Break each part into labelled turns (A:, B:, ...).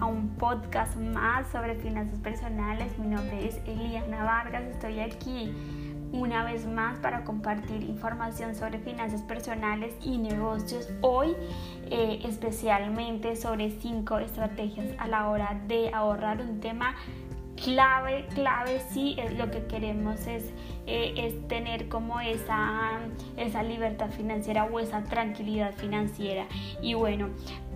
A: a un podcast más sobre finanzas personales. Mi nombre es Eliana Vargas, estoy aquí una vez más para compartir información sobre finanzas personales y negocios. Hoy eh, especialmente sobre cinco estrategias a la hora de ahorrar un tema clave, clave sí, es lo que queremos es, eh, es tener como esa, esa libertad financiera o esa tranquilidad financiera. Y bueno,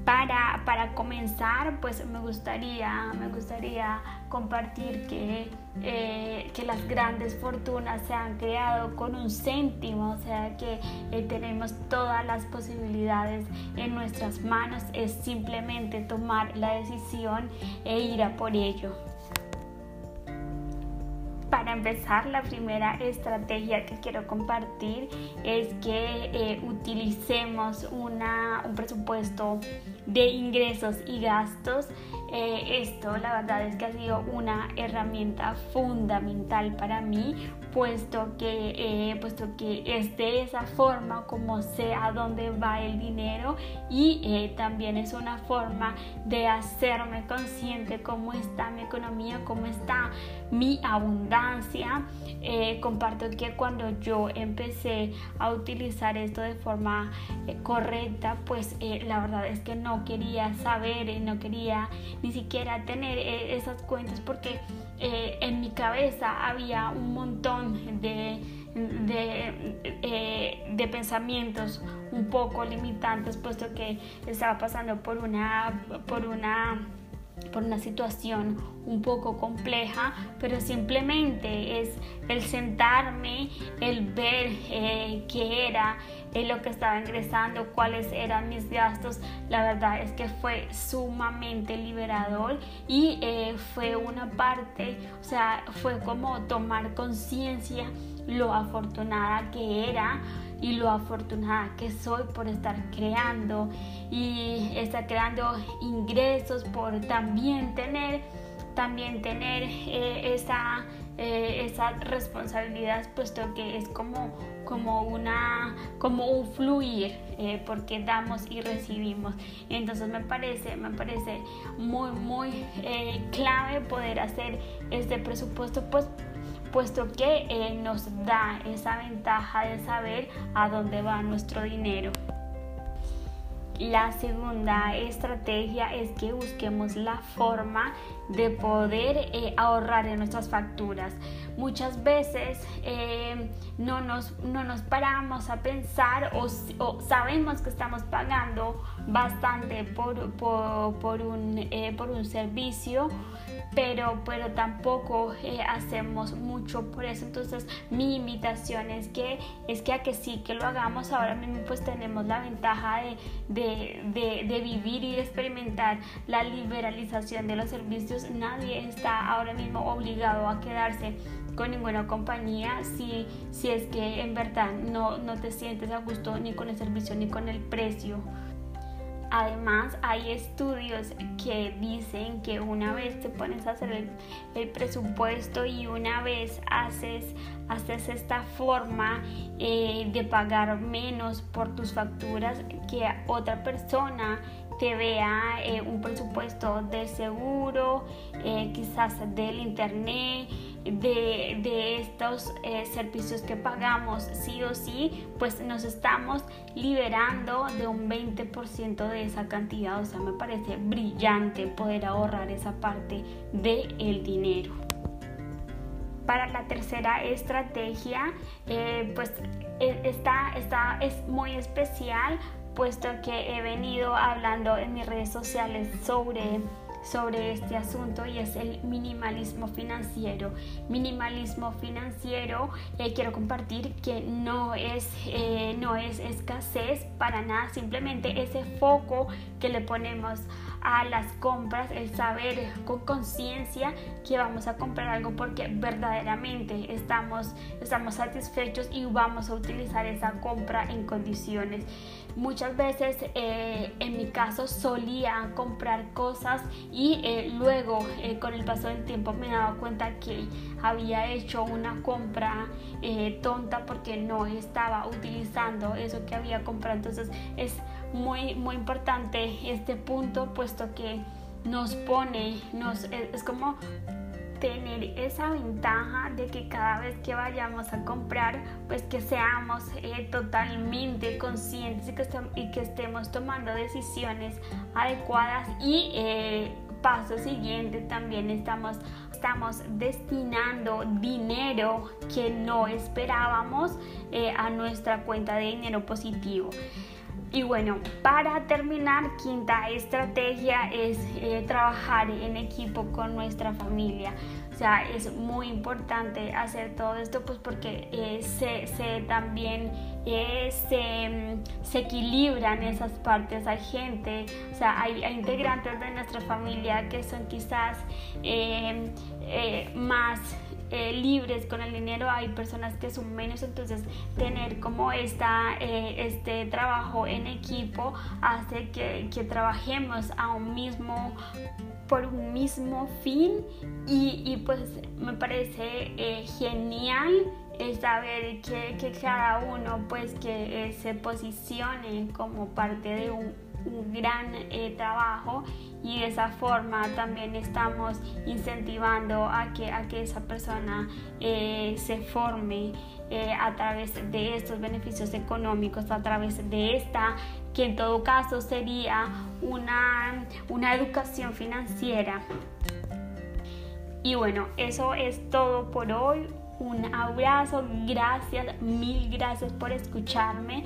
A: para, para, comenzar, pues me gustaría, me gustaría compartir que, eh, que las grandes fortunas se han creado con un céntimo, o sea que eh, tenemos todas las posibilidades en nuestras manos, es simplemente tomar la decisión e ir a por ello. Para empezar, la primera estrategia que quiero compartir es que eh, utilicemos una, un presupuesto de ingresos y gastos eh, esto la verdad es que ha sido una herramienta fundamental para mí puesto que, eh, puesto que es de esa forma como sé a dónde va el dinero y eh, también es una forma de hacerme consciente cómo está mi economía, cómo está mi abundancia. comparto que cuando yo empecé a utilizar esto de forma correcta, pues la verdad es que no quería saber, no quería ni siquiera tener eh, esas cuentas porque eh, en mi cabeza había un montón de, eh, de, pensamientos un poco limitantes puesto que estaba pasando por una, por una por una situación un poco compleja, pero simplemente es el sentarme, el ver eh, qué era eh, lo que estaba ingresando, cuáles eran mis gastos. La verdad es que fue sumamente liberador y eh, fue una parte, o sea, fue como tomar conciencia lo afortunada que era y lo afortunada que soy por estar creando y estar creando ingresos, por también tener, también tener eh, esa, eh, esa responsabilidad, puesto que es como, como, una, como un fluir, eh, porque damos y recibimos. Entonces me parece, me parece muy, muy clave poder hacer este presupuesto, pues puesto que nos da esa ventaja de saber a dónde va nuestro dinero. La segunda estrategia es que busquemos la forma de poder eh, ahorrar en nuestras facturas. Muchas veces eh, no, nos, no nos paramos a pensar o, sabemos que estamos pagando bastante por, por, un, por un servicio pero, pero tampoco eh, hacemos mucho por eso. Entonces mi invitación es que, es que a que sí, que lo hagamos ahora mismo, pues tenemos la ventaja de, de, vivir y de experimentar la liberalización de los servicios. Nadie está ahora mismo obligado a quedarse con ninguna compañía si, si es que en verdad no, no te sientes a gusto ni con el servicio ni con el precio. Además, hay estudios que dicen que una vez te pones a hacer el, presupuesto y una vez haces, haces esta forma eh, de pagar menos por tus facturas que otra persona te vea eh, un presupuesto de seguro, eh, quizás del internet, de, estos eh, servicios que pagamos sí o sí, pues nos estamos liberando de un 20% de esa cantidad. O sea, me parece brillante poder ahorrar esa parte del el dinero. Para la tercera estrategia, pues e, esta, esta es muy especial puesto que he venido hablando en mis redes sociales sobre sobre este asunto y es el minimalismo financiero. Minimalismo financiero eh, quiero compartir que no es, eh, no es escasez para nada, simplemente ese foco que le ponemos a las compras, el saber con conciencia que vamos a comprar algo porque verdaderamente estamos, estamos satisfechos y vamos a utilizar esa compra en condiciones. Muchas veces eh, en mi caso solía comprar cosas eh, luego eh, con el paso del tiempo me daba cuenta que había hecho una compra tonta porque no estaba utilizando eso que había comprado. Entonces es muy, muy importante este punto, puesto que nos pone, nos, es como tener esa ventaja de que cada vez que vayamos a comprar, pues que seamos eh, totalmente conscientes y que, y estemos tomando decisiones adecuadas y eh, paso siguiente también estamos, estamos destinando dinero que no esperábamos eh, a nuestra cuenta de dinero positivo. Y bueno, para terminar, quinta estrategia es eh, trabajar en equipo con nuestra familia. O sea, es muy importante hacer todo esto pues porque eh, se, también eh, se, se, equilibran esas partes. Hay gente, o sea, hay, integrantes de nuestra familia que son quizás más eh, libres con el dinero, hay personas que son menos, entonces tener como esta, eh, este trabajo en equipo hace que, trabajemos a un mismo por un mismo fin. Y, pues me parece eh, genial saber que, que, cada uno pues que se posicione como parte de un un gran eh, trabajo y de esa forma también estamos incentivando a que, a que esa persona eh, se forme eh, a través de estos beneficios económicos, a través de esta, que en todo caso sería una, una educación financiera. Y bueno, eso es todo por hoy. Un abrazo, gracias, mil gracias por escucharme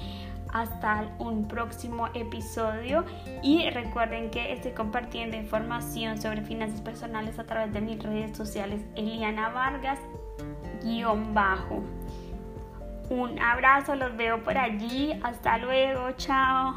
A: hasta un próximo episodio y recuerden que estoy compartiendo información sobre finanzas personales a través de mis redes sociales Eliana Vargas guion bajo. Un abrazo, los veo por allí, hasta luego, chao.